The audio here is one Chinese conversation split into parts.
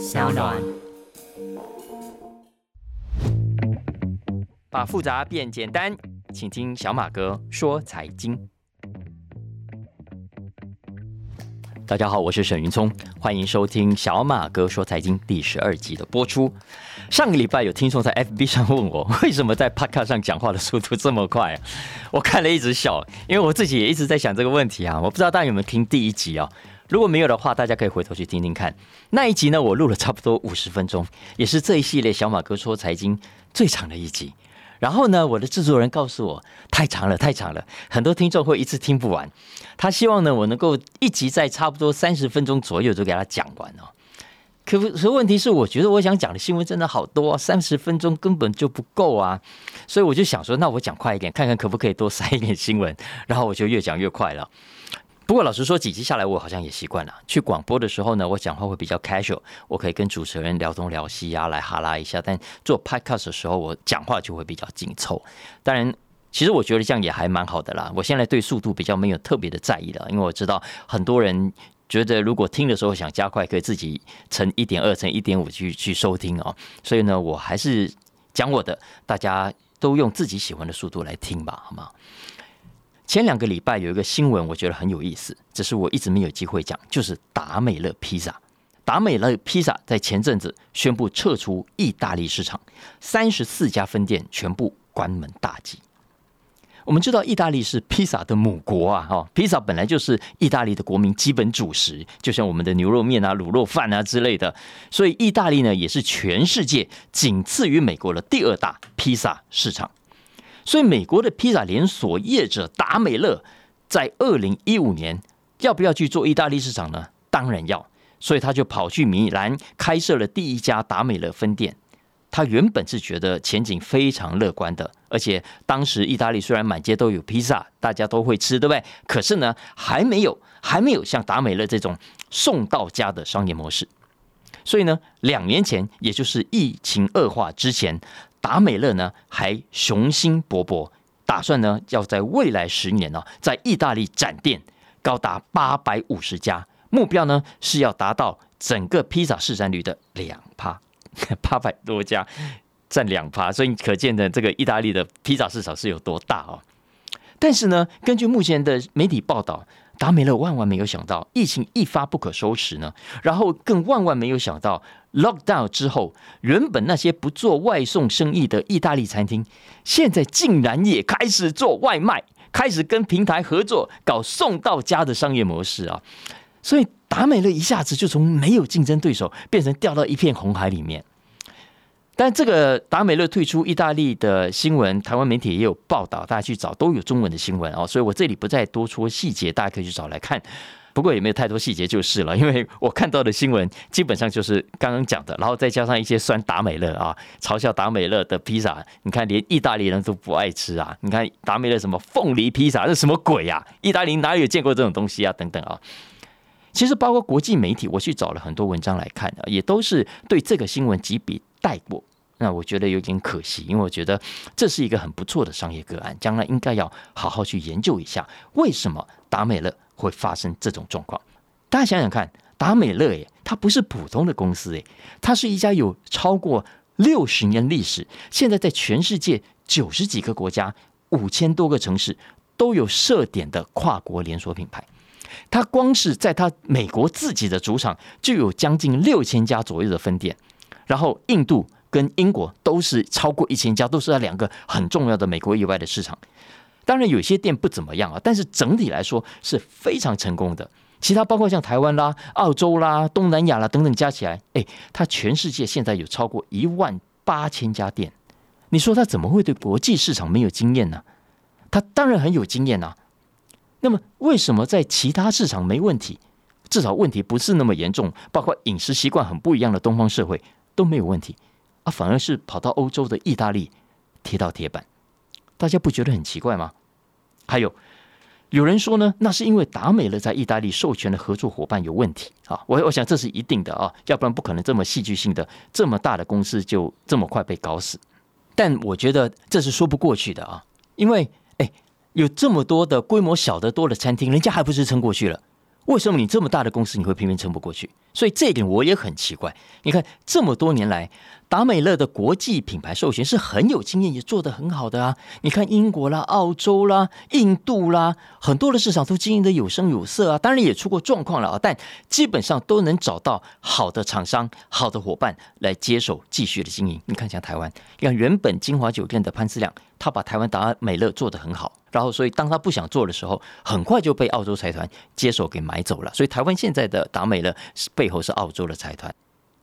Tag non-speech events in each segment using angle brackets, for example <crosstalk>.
小暖。把复杂变简单，请听小马哥说财经。大家好，我是沈云聪，欢迎收听小马哥说财经第十二集的播出。上个礼拜有听众在 FB 上问我，为什么在 Podcast 上讲话的速度这么快？我看了一直笑，因为我自己也一直在想这个问题啊。我不知道大家有没有听第一集啊？如果没有的话，大家可以回头去听听看。那一集呢，我录了差不多五十分钟，也是这一系列小马哥说财经最长的一集。然后呢，我的制作人告诉我太长了，太长了，很多听众会一次听不完。他希望呢，我能够一集在差不多三十分钟左右就给他讲完哦。可不，可问题是，我觉得我想讲的新闻真的好多，三十分钟根本就不够啊。所以我就想说，那我讲快一点，看看可不可以多塞一点新闻。然后我就越讲越快了。不过老实说，几集下来，我好像也习惯了。去广播的时候呢，我讲话会比较 casual，我可以跟主持人聊东聊西啊，来哈拉一下。但做 podcast 的时候，我讲话就会比较紧凑。当然，其实我觉得这样也还蛮好的啦。我现在对速度比较没有特别的在意了，因为我知道很多人觉得如果听的时候想加快，可以自己乘一点二、乘一点五去去收听哦。所以呢，我还是讲我的，大家都用自己喜欢的速度来听吧，好吗？前两个礼拜有一个新闻，我觉得很有意思，只是我一直没有机会讲，就是达美乐披萨。达美乐披萨在前阵子宣布撤出意大利市场，三十四家分店全部关门大吉。我们知道意大利是披萨的母国啊，哈，披萨本来就是意大利的国民基本主食，就像我们的牛肉面啊、卤肉饭啊之类的，所以意大利呢也是全世界仅次于美国的第二大披萨市场。所以，美国的披萨连锁业者达美乐在二零一五年要不要去做意大利市场呢？当然要，所以他就跑去米兰开设了第一家达美乐分店。他原本是觉得前景非常乐观的，而且当时意大利虽然满街都有披萨，大家都会吃，对不对？可是呢，还没有还没有像达美乐这种送到家的商业模式。所以呢，两年前，也就是疫情恶化之前。达美乐呢还雄心勃勃，打算呢要在未来十年呢在意大利展店高达八百五十家，目标呢是要达到整个披萨市占率的两趴，<laughs> 八百多家占两趴，所以可见的这个意大利的披萨市场是有多大哦。但是呢，根据目前的媒体报道。达美乐万万没有想到，疫情一发不可收拾呢。然后更万万没有想到，lockdown 之后，原本那些不做外送生意的意大利餐厅，现在竟然也开始做外卖，开始跟平台合作，搞送到家的商业模式啊！所以达美乐一下子就从没有竞争对手，变成掉到一片红海里面。但这个达美乐退出意大利的新闻，台湾媒体也有报道，大家去找都有中文的新闻哦，所以我这里不再多说细节，大家可以去找来看。不过也没有太多细节就是了，因为我看到的新闻基本上就是刚刚讲的，然后再加上一些酸达美乐啊，嘲笑达美乐的披萨，你看连意大利人都不爱吃啊！你看达美乐什么凤梨披萨，那什么鬼呀？意大利哪有见过这种东西啊？等等啊！其实包括国际媒体，我去找了很多文章来看的，也都是对这个新闻几笔带过。那我觉得有点可惜，因为我觉得这是一个很不错的商业个案，将来应该要好好去研究一下，为什么达美乐会发生这种状况。大家想想看，达美乐诶，它不是普通的公司诶，它是一家有超过六十年历史，现在在全世界九十几个国家、五千多个城市都有设点的跨国连锁品牌。它光是在它美国自己的主场就有将近六千家左右的分店，然后印度。跟英国都是超过一千家，都是在两个很重要的美国以外的市场。当然，有些店不怎么样啊，但是整体来说是非常成功的。其他包括像台湾啦、澳洲啦、东南亚啦等等加起来，哎，它全世界现在有超过一万八千家店。你说它怎么会对国际市场没有经验呢？它当然很有经验啊。那么为什么在其他市场没问题？至少问题不是那么严重，包括饮食习惯很不一样的东方社会都没有问题。啊，反而是跑到欧洲的意大利贴到铁板，大家不觉得很奇怪吗？还有有人说呢，那是因为达美乐在意大利授权的合作伙伴有问题啊。我我想这是一定的啊，要不然不可能这么戏剧性的这么大的公司就这么快被搞死。但我觉得这是说不过去的啊，因为哎，有这么多的规模小得多的餐厅，人家还不是撑过去了？为什么你这么大的公司你会偏偏撑不过去？所以这一点我也很奇怪。你看这么多年来，达美乐的国际品牌授权是很有经验，也做得很好的啊。你看英国啦、澳洲啦、印度啦，很多的市场都经营的有声有色啊。当然也出过状况了啊，但基本上都能找到好的厂商、好的伙伴来接手继续的经营。你看像台湾，你看原本金华酒店的潘思亮，他把台湾达美乐做得很好。然后，所以当他不想做的时候，很快就被澳洲财团接手给买走了。所以台湾现在的达美乐背后是澳洲的财团。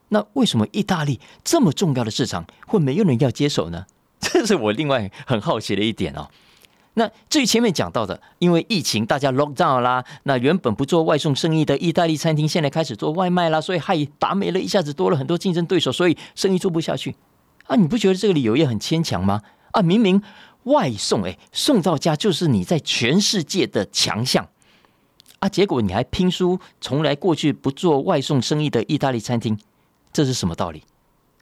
那为什么意大利这么重要的市场会没有人要接手呢？<laughs> 这是我另外很好奇的一点哦。那至于前面讲到的，因为疫情大家 lock down 啦，那原本不做外送生意的意大利餐厅现在开始做外卖啦，所以害达美乐一下子多了很多竞争对手，所以生意做不下去啊？你不觉得这个理由也很牵强吗？啊，明明。外送哎，送到家就是你在全世界的强项啊！结果你还拼输从来过去不做外送生意的意大利餐厅，这是什么道理？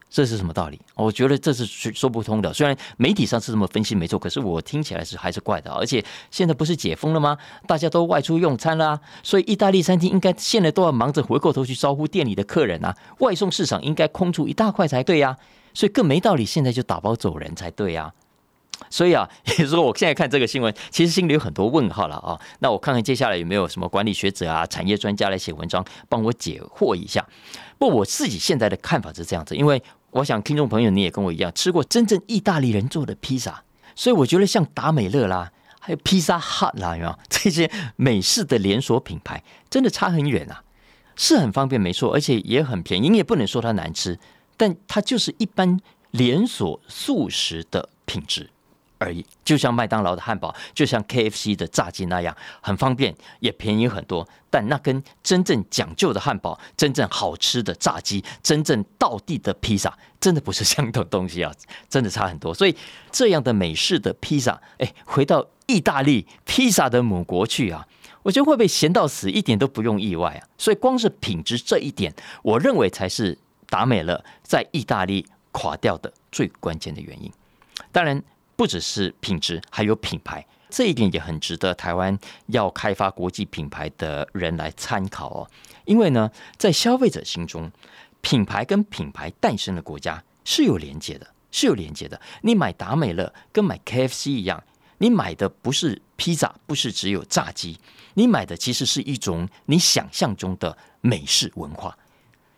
这是什么道理？我觉得这是说不通的。虽然媒体上是这么分析没错，可是我听起来是还是怪的。而且现在不是解封了吗？大家都外出用餐啦，所以意大利餐厅应该现在都要忙着回过头去招呼店里的客人啊！外送市场应该空出一大块才对呀，所以更没道理现在就打包走人才对呀。所以啊，<laughs> 也就是说，我现在看这个新闻，其实心里有很多问号了啊。那我看看接下来有没有什么管理学者啊、产业专家来写文章，帮我解惑一下。不，我自己现在的看法是这样子，因为我想听众朋友你也跟我一样吃过真正意大利人做的披萨，所以我觉得像达美乐啦，还有披萨 hut 啦，有没有 <laughs> 这些美式的连锁品牌，真的差很远啊。是很方便，没错，而且也很便宜，你也不能说它难吃，但它就是一般连锁素食的品质。而已，就像麦当劳的汉堡，就像 KFC 的炸鸡那样，很方便，也便宜很多。但那跟真正讲究的汉堡、真正好吃的炸鸡、真正道地的披萨，真的不是相同东西啊，<laughs> 真的差很多。所以这样的美式的披萨，哎，回到意大利披萨的母国去啊，我觉得会被咸到死，一点都不用意外啊。所以光是品质这一点，我认为才是达美乐在意大利垮掉的最关键的原因。当然。不只是品质，还有品牌，这一点也很值得台湾要开发国际品牌的人来参考哦。因为呢，在消费者心中，品牌跟品牌诞生的国家是有连接的，是有连接的。你买达美乐跟买 KFC 一样，你买的不是披萨，不是只有炸鸡，你买的其实是一种你想象中的美式文化。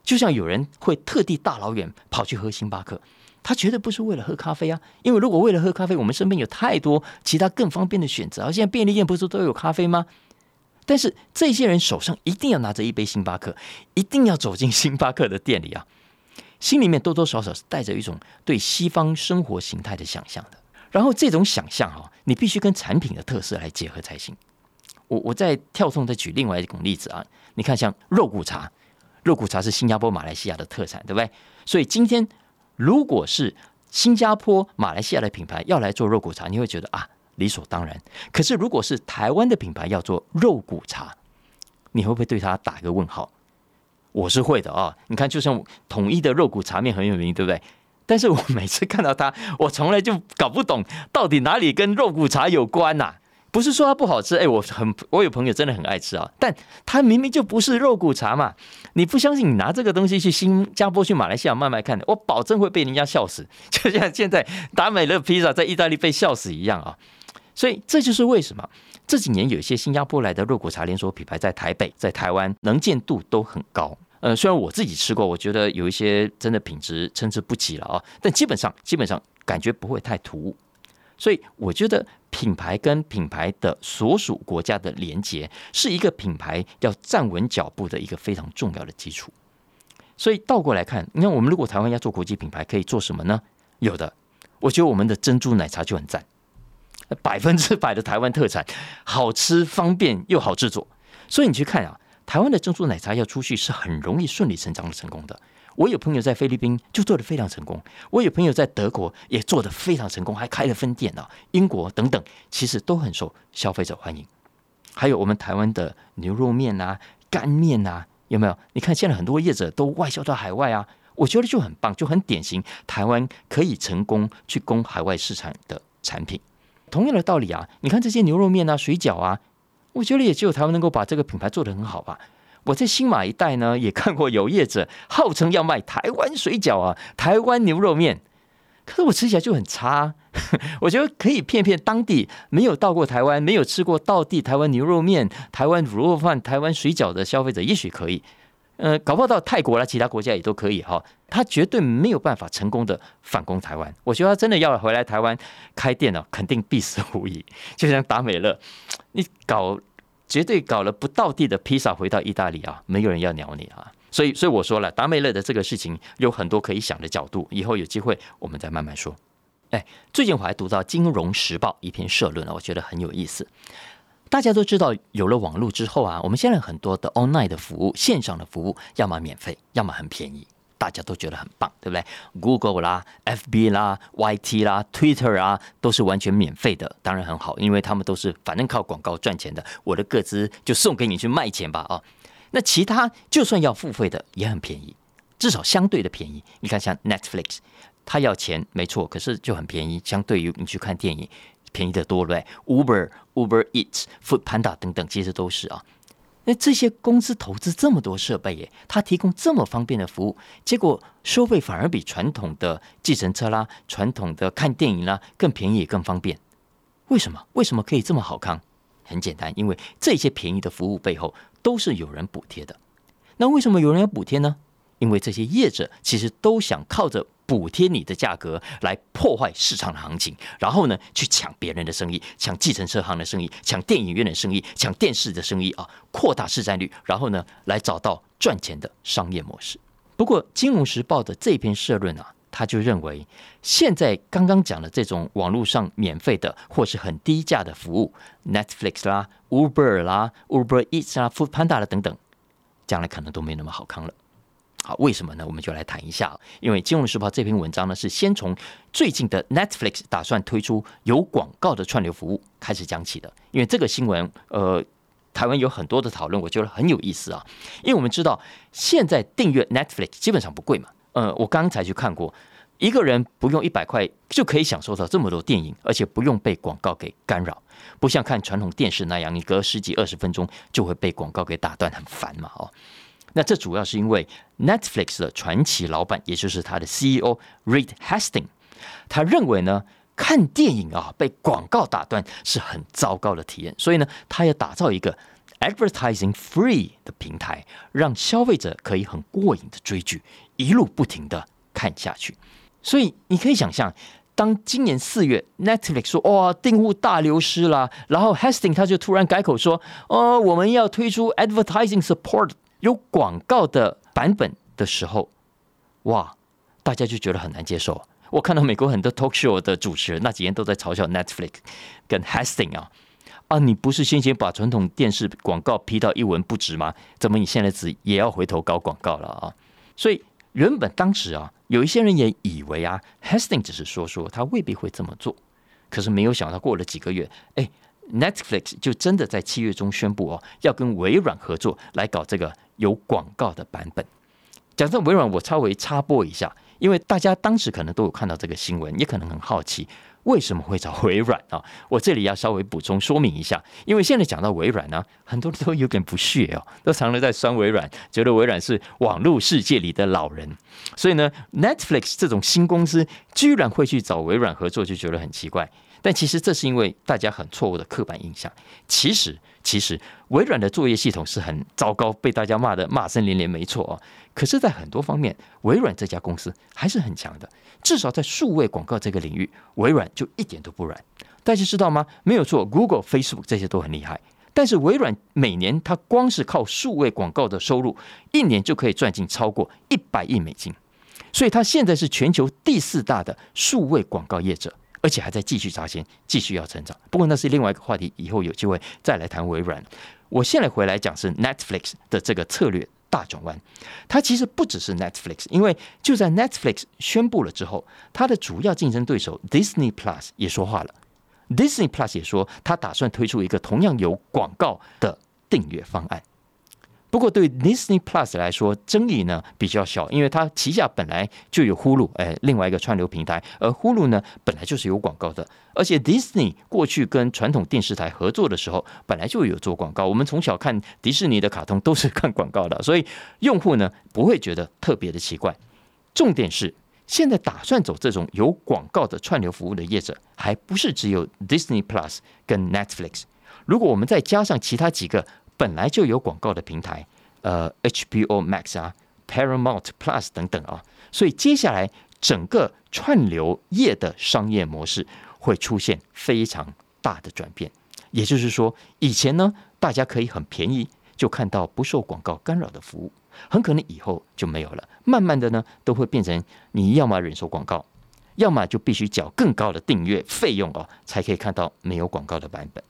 就像有人会特地大老远跑去喝星巴克。他绝对不是为了喝咖啡啊！因为如果为了喝咖啡，我们身边有太多其他更方便的选择。而现在便利店不是都有咖啡吗？但是这些人手上一定要拿着一杯星巴克，一定要走进星巴克的店里啊，心里面多多少少是带着一种对西方生活形态的想象的。然后这种想象哈，你必须跟产品的特色来结合才行。我我再跳动再举另外一种例子啊，你看像肉骨茶，肉骨茶是新加坡、马来西亚的特产，对不对？所以今天。如果是新加坡、马来西亚的品牌要来做肉骨茶，你会觉得啊理所当然。可是如果是台湾的品牌要做肉骨茶，你会不会对他打一个问号？我是会的啊！你看，就像统一的肉骨茶面很有名，对不对？但是我每次看到它，我从来就搞不懂到底哪里跟肉骨茶有关呐。不是说它不好吃，哎，我很我有朋友真的很爱吃啊，但它明明就不是肉骨茶嘛！你不相信，你拿这个东西去新加坡、去马来西亚卖卖看，我保证会被人家笑死，<laughs> 就像现在达美乐披萨在意大利被笑死一样啊！所以这就是为什么这几年有一些新加坡来的肉骨茶连锁品牌在台北、在台湾能见度都很高。呃，虽然我自己吃过，我觉得有一些真的品质参差不齐了啊，但基本上基本上感觉不会太突兀。所以我觉得品牌跟品牌的所属国家的连接，是一个品牌要站稳脚步的一个非常重要的基础。所以倒过来看，你看我们如果台湾要做国际品牌，可以做什么呢？有的，我觉得我们的珍珠奶茶就很赞，百分之百的台湾特产，好吃、方便又好制作。所以你去看啊，台湾的珍珠奶茶要出去是很容易顺理成章的成功的。我有朋友在菲律宾就做的非常成功，我有朋友在德国也做的非常成功，还开了分店啊，英国等等，其实都很受消费者欢迎。还有我们台湾的牛肉面啊、干面啊，有没有？你看现在很多业者都外销到海外啊，我觉得就很棒，就很典型，台湾可以成功去攻海外市场的产品。同样的道理啊，你看这些牛肉面啊、水饺啊，我觉得也只有台湾能够把这个品牌做得很好吧。我在新马一带呢，也看过有业者号称要卖台湾水饺啊、台湾牛肉面，可是我吃起来就很差。<laughs> 我觉得可以骗骗当地没有到过台湾、没有吃过道地台湾牛肉面、台湾卤肉饭、台湾水饺的消费者，也许可以。呃，搞不好到泰国啦，其他国家也都可以哈。他绝对没有办法成功的反攻台湾。我觉得他真的要回来台湾开店呢，肯定必死无疑。<laughs> 就像达美乐，你搞绝对搞了不到地的披萨回到意大利啊，没有人要鸟你啊。所以，所以我说了，达美乐的这个事情有很多可以想的角度，以后有机会我们再慢慢说。哎，最近我还读到《金融时报》一篇社论啊，我觉得很有意思。大家都知道，有了网络之后啊，我们现在很多的 online 的服务、线上的服务，要么免费，要么很便宜，大家都觉得很棒，对不对？Google 啦、FB 啦、YT 啦、Twitter 啊，都是完全免费的，当然很好，因为他们都是反正靠广告赚钱的，我的个资就送给你去卖钱吧啊。那其他就算要付费的，也很便宜，至少相对的便宜。你看，像 Netflix，它要钱没错，可是就很便宜，相对于你去看电影。便宜的多了，Uber、Uber Eats、Food Panda 等等，其实都是啊。那这些公司投资这么多设备耶，它提供这么方便的服务，结果收费反而比传统的计程车啦、传统的看电影啦更便宜、更方便。为什么？为什么可以这么好康？很简单，因为这些便宜的服务背后都是有人补贴的。那为什么有人要补贴呢？因为这些业者其实都想靠着。补贴你的价格来破坏市场的行情，然后呢，去抢别人的生意，抢计程车行的生意，抢电影院的生意，抢电视的生意啊，扩大市占率，然后呢，来找到赚钱的商业模式。不过，《金融时报》的这篇社论啊，他就认为，现在刚刚讲的这种网络上免费的或是很低价的服务，Netflix 啦、Uber 啦、Uber Eats 啦、Food Panda 啦等等，将来可能都没那么好康了。好，为什么呢？我们就来谈一下。因为《金融时报》这篇文章呢，是先从最近的 Netflix 打算推出有广告的串流服务开始讲起的。因为这个新闻，呃，台湾有很多的讨论，我觉得很有意思啊。因为我们知道，现在订阅 Netflix 基本上不贵嘛。呃，我刚才去看过，一个人不用一百块就可以享受到这么多电影，而且不用被广告给干扰，不像看传统电视那样，你隔十几二十分钟就会被广告给打断，很烦嘛。哦。那这主要是因为 Netflix 的传奇老板，也就是他的 CEO Reed Hastings，他认为呢，看电影啊被广告打断是很糟糕的体验，所以呢，他要打造一个 advertising free 的平台，让消费者可以很过瘾的追剧，一路不停的看下去。所以你可以想象，当今年四月 Netflix 说哇订户大流失啦，然后 Hastings 他就突然改口说，哦，我们要推出 advertising support。有广告的版本的时候，哇，大家就觉得很难接受。我看到美国很多 talk show 的主持人那几天都在嘲笑 Netflix 跟 Hastings 啊啊，你不是先前把传统电视广告批到一文不值吗？怎么你现在只也要回头搞广告了啊？所以原本当时啊，有一些人也以为啊，Hastings 只是说说，他未必会这么做。可是没有想到过了几个月，哎，Netflix 就真的在七月中宣布哦，要跟微软合作来搞这个。有广告的版本，讲到微软，我稍微插播一下，因为大家当时可能都有看到这个新闻，也可能很好奇为什么会找微软啊？<laughs> 我这里要稍微补充说明一下，因为现在讲到微软呢，很多人都有点不屑哦，都常常在酸微软，觉得微软是网络世界里的老人，所以呢，Netflix 这种新公司居然会去找微软合作，就觉得很奇怪。但其实这是因为大家很错误的刻板印象。其实，其实微软的作业系统是很糟糕，被大家骂的骂声连连，没错啊。可是，在很多方面，微软这家公司还是很强的。至少在数位广告这个领域，微软就一点都不软。大家知道吗？没有错，Google、Facebook 这些都很厉害。但是微软每年它光是靠数位广告的收入，一年就可以赚进超过一百亿美金。所以它现在是全球第四大的数位广告业者。而且还在继续砸钱，继续要成长。不过那是另外一个话题，以后有机会再来谈微软。我现在回来讲是 Netflix 的这个策略大转弯。它其实不只是 Netflix，因为就在 Netflix 宣布了之后，它的主要竞争对手 Disney Plus 也说话了。Disney Plus 也说，他打算推出一个同样有广告的订阅方案。不过对 Disney Plus 来说，争议呢比较小，因为它旗下本来就有 Hulu，哎，另外一个串流平台，而 Hulu 呢本来就是有广告的，而且 Disney 过去跟传统电视台合作的时候，本来就有做广告。我们从小看迪士尼的卡通都是看广告的，所以用户呢不会觉得特别的奇怪。重点是，现在打算走这种有广告的串流服务的业者，还不是只有 Disney Plus 跟 Netflix。如果我们再加上其他几个。本来就有广告的平台，呃，HBO Max 啊，Paramount Plus 等等啊，所以接下来整个串流业的商业模式会出现非常大的转变。也就是说，以前呢，大家可以很便宜就看到不受广告干扰的服务，很可能以后就没有了。慢慢的呢，都会变成你要么忍受广告，要么就必须缴更高的订阅费用哦，才可以看到没有广告的版本。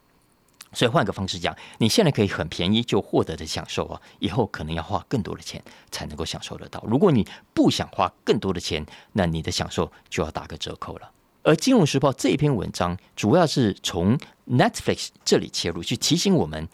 所以换个方式讲，你现在可以很便宜就获得的享受啊，以后可能要花更多的钱才能够享受得到。如果你不想花更多的钱，那你的享受就要打个折扣了。而《金融时报》这一篇文章主要是从 Netflix 这里切入，去提醒我们，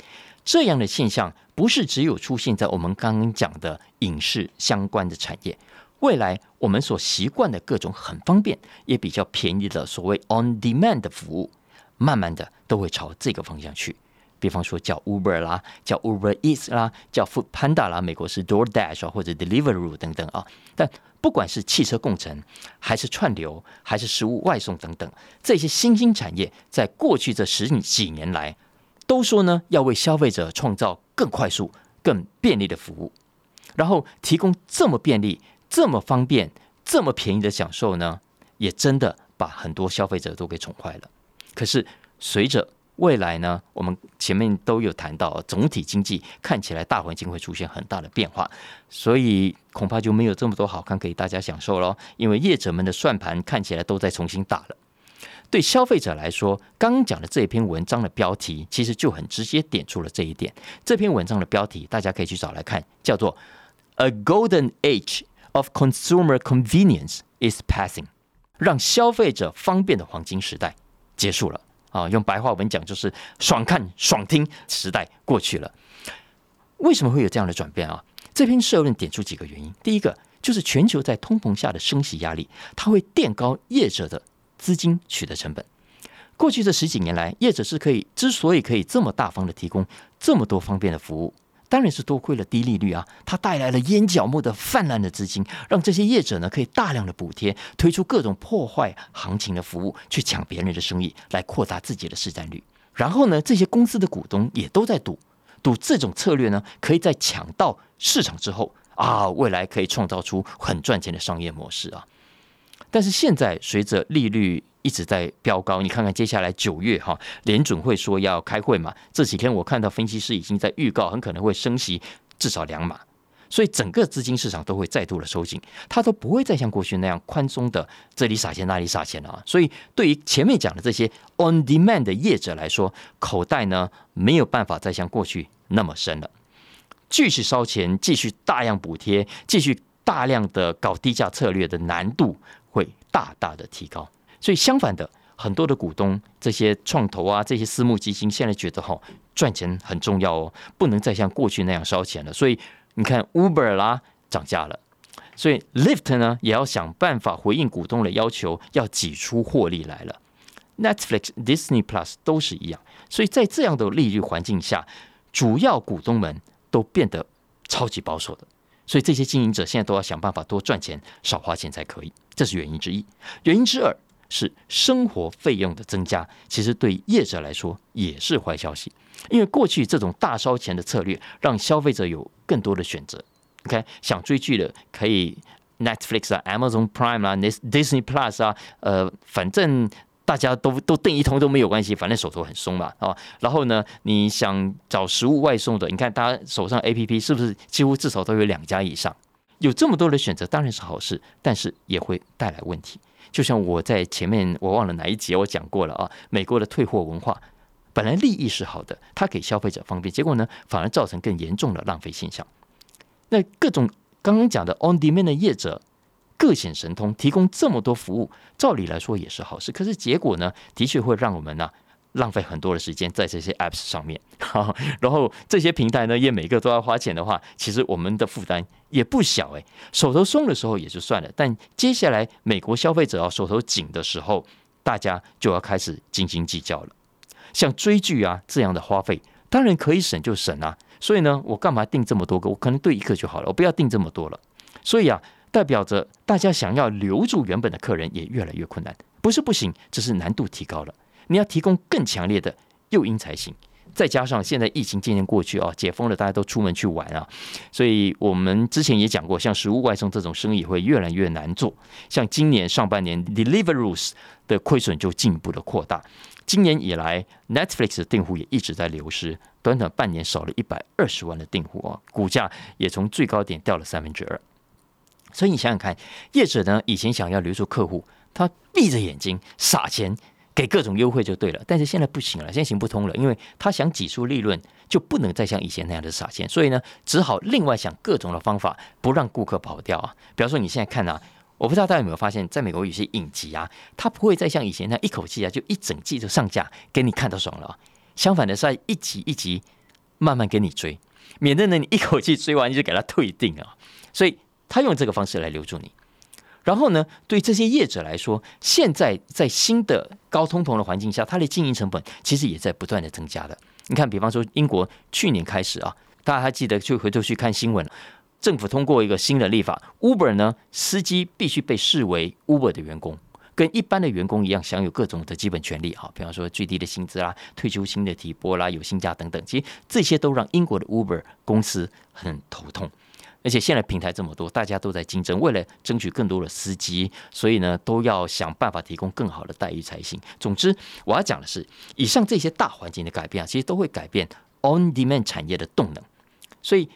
这样的现象不是只有出现在我们刚刚讲的影视相关的产业，未来我们所习惯的各种很方便也比较便宜的所谓 On Demand 的服务。慢慢的都会朝这个方向去，比方说叫 Uber 啦，叫 Uber Eats 啦，叫 Food Panda 啦，美国是 DoorDash 或者 Deliveroo 等等啊。但不管是汽车共乘，还是串流，还是食物外送等等，这些新兴产业，在过去这十几年来，都说呢要为消费者创造更快速、更便利的服务，然后提供这么便利、这么方便、这么便宜的享受呢，也真的把很多消费者都给宠坏了。可是，随着未来呢，我们前面都有谈到，总体经济看起来大环境会出现很大的变化，所以恐怕就没有这么多好看给大家享受喽。因为业者们的算盘看起来都在重新打了。对消费者来说，刚刚讲的这篇文章的标题其实就很直接点出了这一点。这篇文章的标题大家可以去找来看，叫做 “A Golden Age of Consumer Convenience is Passing”，让消费者方便的黄金时代。结束了啊！用白话文讲就是爽看爽听时代过去了。为什么会有这样的转变啊？这篇社论点出几个原因。第一个就是全球在通膨下的升息压力，它会垫高业者的资金取得成本。过去这十几年来，业者是可以之所以可以这么大方的提供这么多方便的服务。当然是多亏了低利率啊，它带来了烟角木的泛滥的资金，让这些业者呢可以大量的补贴，推出各种破坏行情的服务，去抢别人的生意，来扩大自己的市占率。然后呢，这些公司的股东也都在赌，赌这种策略呢，可以在抢到市场之后啊，未来可以创造出很赚钱的商业模式啊。但是现在随着利率，一直在飙高，你看看接下来九月哈，联准会说要开会嘛。这几天我看到分析师已经在预告，很可能会升息至少两码，所以整个资金市场都会再度的收紧，它都不会再像过去那样宽松的这里撒钱那里撒钱了啊。所以对于前面讲的这些 on demand 的业者来说，口袋呢没有办法再像过去那么深了，继续烧钱，继续大量补贴，继续大量的搞低价策略的难度会大大的提高。所以相反的，很多的股东这些创投啊，这些私募基金现在觉得哈赚钱很重要哦，不能再像过去那样烧钱了。所以你看 Uber 啦涨价了，所以 Lyft 呢也要想办法回应股东的要求，要挤出获利来了。Netflix、Disney Plus 都是一样。所以在这样的利率环境下，主要股东们都变得超级保守的。所以这些经营者现在都要想办法多赚钱、少花钱才可以，这是原因之一。原因之二。是生活费用的增加，其实对业者来说也是坏消息，因为过去这种大烧钱的策略，让消费者有更多的选择。OK，想追剧的可以 Netflix 啊、Amazon Prime 啊、Disney Plus 啊，呃，反正大家都都订一通都没有关系，反正手头很松嘛，啊。然后呢，你想找食物外送的，你看大家手上 APP 是不是几乎至少都有两家以上？有这么多的选择，当然是好事，但是也会带来问题。就像我在前面我忘了哪一节我讲过了啊，美国的退货文化本来利益是好的，它给消费者方便，结果呢反而造成更严重的浪费现象。那各种刚刚讲的 on demand 的业者各显神通，提供这么多服务，照理来说也是好事，可是结果呢，的确会让我们呢浪费很多的时间在这些 apps 上面，<laughs> 然后这些平台呢，也每个都要花钱的话，其实我们的负担也不小诶。手头松的时候也就算了，但接下来美国消费者要手头紧的时候，大家就要开始斤斤计较了。像追剧啊这样的花费，当然可以省就省啊。所以呢，我干嘛定这么多个？我可能对一个就好了，我不要定这么多了。所以啊，代表着大家想要留住原本的客人也越来越困难。不是不行，只是难度提高了。你要提供更强烈的诱因才行，再加上现在疫情渐渐过去啊，解封了，大家都出门去玩啊，所以我们之前也讲过，像食物外送这种生意会越来越难做。像今年上半年，Deliveroo 的亏损就进一步的扩大。今年以来，Netflix 的订户也一直在流失，短短半年少了一百二十万的订户啊，股价也从最高点掉了三分之二。所以你想想看，业者呢以前想要留住客户，他闭着眼睛撒钱。给各种优惠就对了，但是现在不行了，现在行不通了，因为他想挤出利润，就不能再像以前那样的撒钱，所以呢，只好另外想各种的方法，不让顾客跑掉啊。比方说，你现在看啊，我不知道大家有没有发现，在美国有些影集啊，它不会再像以前那样一口气啊，就一整季就上架给你看到爽了。相反的，是一集一集慢慢给你追，免得呢你一口气追完就给他退订啊。所以他用这个方式来留住你。然后呢，对这些业者来说，现在在新的高通膨的环境下，它的经营成本其实也在不断的增加的。你看，比方说英国去年开始啊，大家还记得，就回头去看新闻，政府通过一个新的立法，Uber 呢，司机必须被视为 Uber 的员工，跟一般的员工一样，享有各种的基本权利啊，比方说最低的薪资啦、退休金的提拨啦、有薪假等等，其实这些都让英国的 Uber 公司很头痛。而且现在平台这么多，大家都在竞争，为了争取更多的司机，所以呢，都要想办法提供更好的待遇才行。总之，我要讲的是，以上这些大环境的改变啊，其实都会改变 on demand 产业的动能。所以，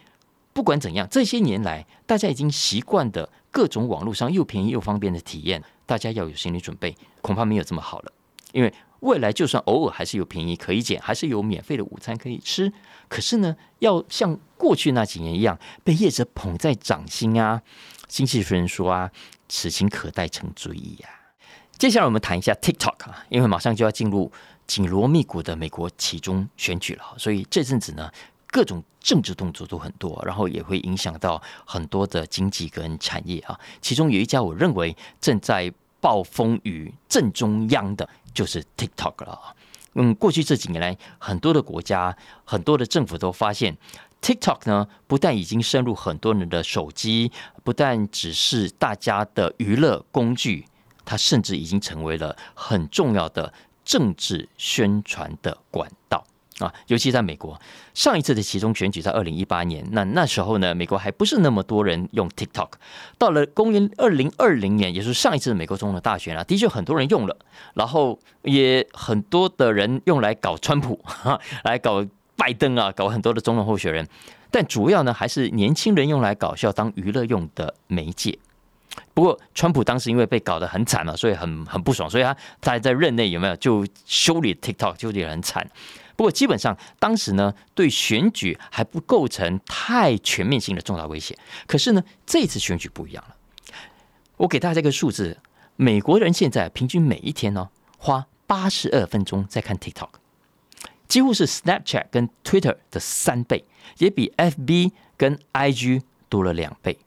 不管怎样，这些年来大家已经习惯的各种网络上又便宜又方便的体验，大家要有心理准备，恐怕没有这么好了，因为。未来就算偶尔还是有便宜可以捡，还是有免费的午餐可以吃，可是呢，要像过去那几年一样被业者捧在掌心啊，经济学人说啊，此情可待成追忆呀。接下来我们谈一下 TikTok 啊，因为马上就要进入紧锣密鼓的美国其中选举了，所以这阵子呢，各种政治动作都很多，然后也会影响到很多的经济跟产业啊。其中有一家我认为正在暴风雨正中央的。就是 TikTok 了嗯，过去这几年来，很多的国家、很多的政府都发现，TikTok 呢，不但已经深入很多人的手机，不但只是大家的娱乐工具，它甚至已经成为了很重要的政治宣传的管道。啊，尤其在美国，上一次的其中选举在二零一八年，那那时候呢，美国还不是那么多人用 TikTok。到了公元二零二零年，也是上一次美国总统大选啊，的确很多人用了，然后也很多的人用来搞川普，来搞拜登啊，搞很多的总统候选人。但主要呢，还是年轻人用来搞笑当娱乐用的媒介。不过，川普当时因为被搞得很惨嘛，所以很很不爽，所以他他在任内有没有就修理 TikTok，修理很惨。不过基本上当时呢，对选举还不构成太全面性的重大威胁。可是呢，这次选举不一样了。我给大家一个数字：美国人现在平均每一天呢，花八十二分钟在看 TikTok，几乎是 Snapchat 跟 Twitter 的三倍，也比 FB 跟 IG 多了两倍。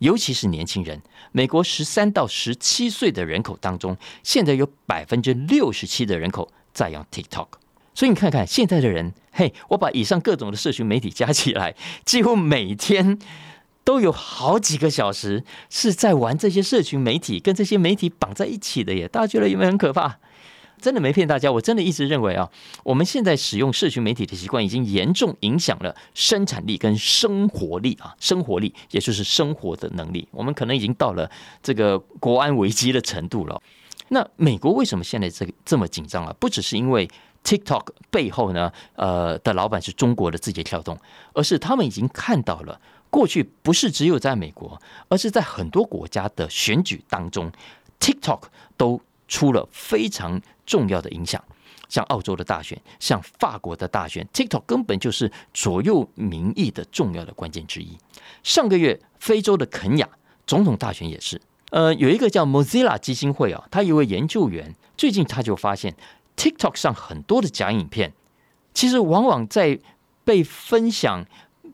尤其是年轻人，美国十三到十七岁的人口当中，现在有百分之六十七的人口在用 TikTok。所以你看看现在的人，嘿，我把以上各种的社群媒体加起来，<laughs> 几乎每天都有好几个小时是在玩这些社群媒体，跟这些媒体绑在一起的耶。大家觉得有没有很可怕？真的没骗大家，我真的一直认为啊，我们现在使用社群媒体的习惯已经严重影响了生产力跟生活力啊，生活力也就是生活的能力，我们可能已经到了这个国安危机的程度了。那美国为什么现在这个这么紧张啊？不只是因为 TikTok 背后呢，呃的老板是中国的字节跳动，而是他们已经看到了，过去不是只有在美国，而是在很多国家的选举当中，TikTok 都出了非常重要的影响。像澳洲的大选，像法国的大选，TikTok 根本就是左右民意的重要的关键之一。上个月非洲的肯雅总统大选也是，呃，有一个叫 Mozilla 基金会啊，他一位研究员最近他就发现。TikTok 上很多的假影片，其实往往在被分享、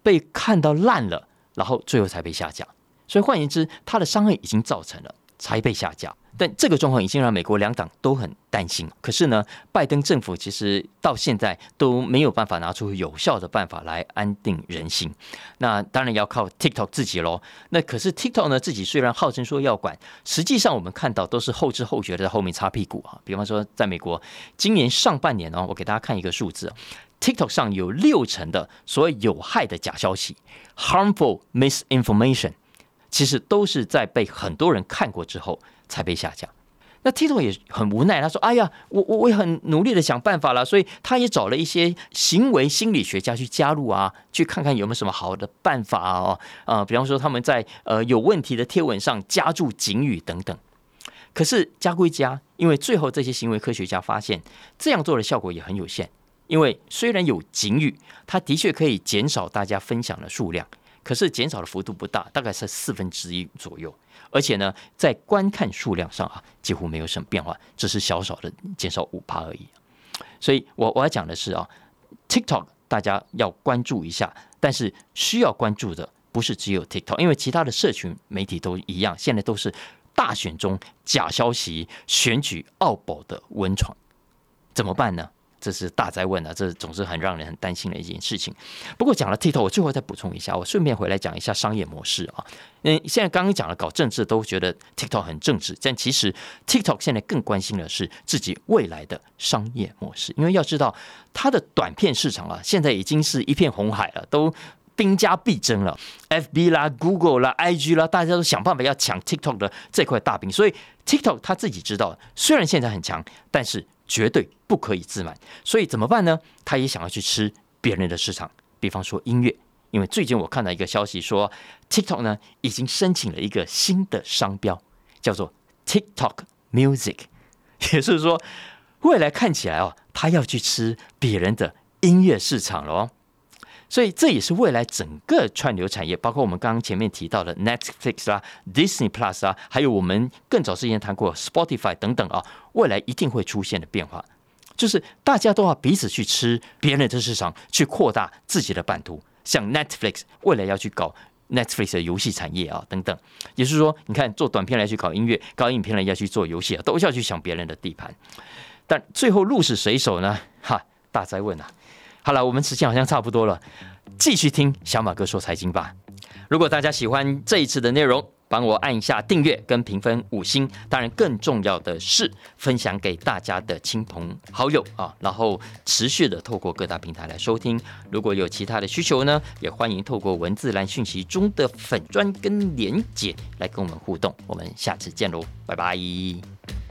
被看到烂了，然后最后才被下架。所以换言之，它的伤害已经造成了，才被下架。但这个状况已经让美国两党都很担心。可是呢，拜登政府其实到现在都没有办法拿出有效的办法来安定人心。那当然要靠 TikTok 自己喽。那可是 TikTok 呢，自己虽然号称说要管，实际上我们看到都是后知后觉的在后面擦屁股啊。比方说，在美国今年上半年哦，我给大家看一个数字，TikTok 上有六成的所谓有害的假消息 （harmful misinformation），其实都是在被很多人看过之后。才被下架，那 Tito 也很无奈，他说：“哎呀，我我我也很努力的想办法了，所以他也找了一些行为心理学家去加入啊，去看看有没有什么好的办法哦，啊，比方说他们在呃有问题的贴文上加注警语等等。可是加归加，因为最后这些行为科学家发现这样做的效果也很有限，因为虽然有警语，它的确可以减少大家分享的数量。”可是减少的幅度不大，大概是四分之一左右，而且呢，在观看数量上啊，几乎没有什么变化，只是小小的减少五趴而已。所以，我我要讲的是啊，TikTok 大家要关注一下，但是需要关注的不是只有 TikTok，因为其他的社群媒体都一样，现在都是大选中假消息、选举奥宝的温床，怎么办呢？这是大灾问啊！这总是很让人很担心的一件事情。不过讲了 TikTok，我最后再补充一下，我顺便回来讲一下商业模式啊。嗯，现在刚刚讲了搞政治都觉得 TikTok 很政治，但其实 TikTok 现在更关心的是自己未来的商业模式。因为要知道，它的短片市场啊，现在已经是一片红海了，都兵家必争了。FB 啦、Google 啦、IG 啦，大家都想办法要抢 TikTok 的这块大饼。所以 TikTok 他自己知道，虽然现在很强，但是。绝对不可以自满，所以怎么办呢？他也想要去吃别人的市场，比方说音乐。因为最近我看到一个消息说，TikTok 呢已经申请了一个新的商标，叫做 TikTok Music，<laughs> 也就是说，未来看起来哦，他要去吃别人的音乐市场了哦。所以这也是未来整个串流产业，包括我们刚刚前面提到的 Netflix 啊、Disney Plus 啊，还有我们更早之前谈过 Spotify 等等啊，未来一定会出现的变化，就是大家都要彼此去吃别人的市场，去扩大自己的版图。像 Netflix 未来要去搞 Netflix 的游戏产业啊，等等，也是说，你看做短片来去搞音乐，搞影片来要去做游戏啊，都要去抢别人的地盘。但最后鹿死谁手呢？哈，大灾问啊！好了，我们时间好像差不多了，继续听小马哥说财经吧。如果大家喜欢这一次的内容，帮我按一下订阅跟评分五星。当然，更重要的是分享给大家的亲朋好友啊，然后持续的透过各大平台来收听。如果有其他的需求呢，也欢迎透过文字栏讯息中的粉砖跟连结来跟我们互动。我们下次见喽，拜拜。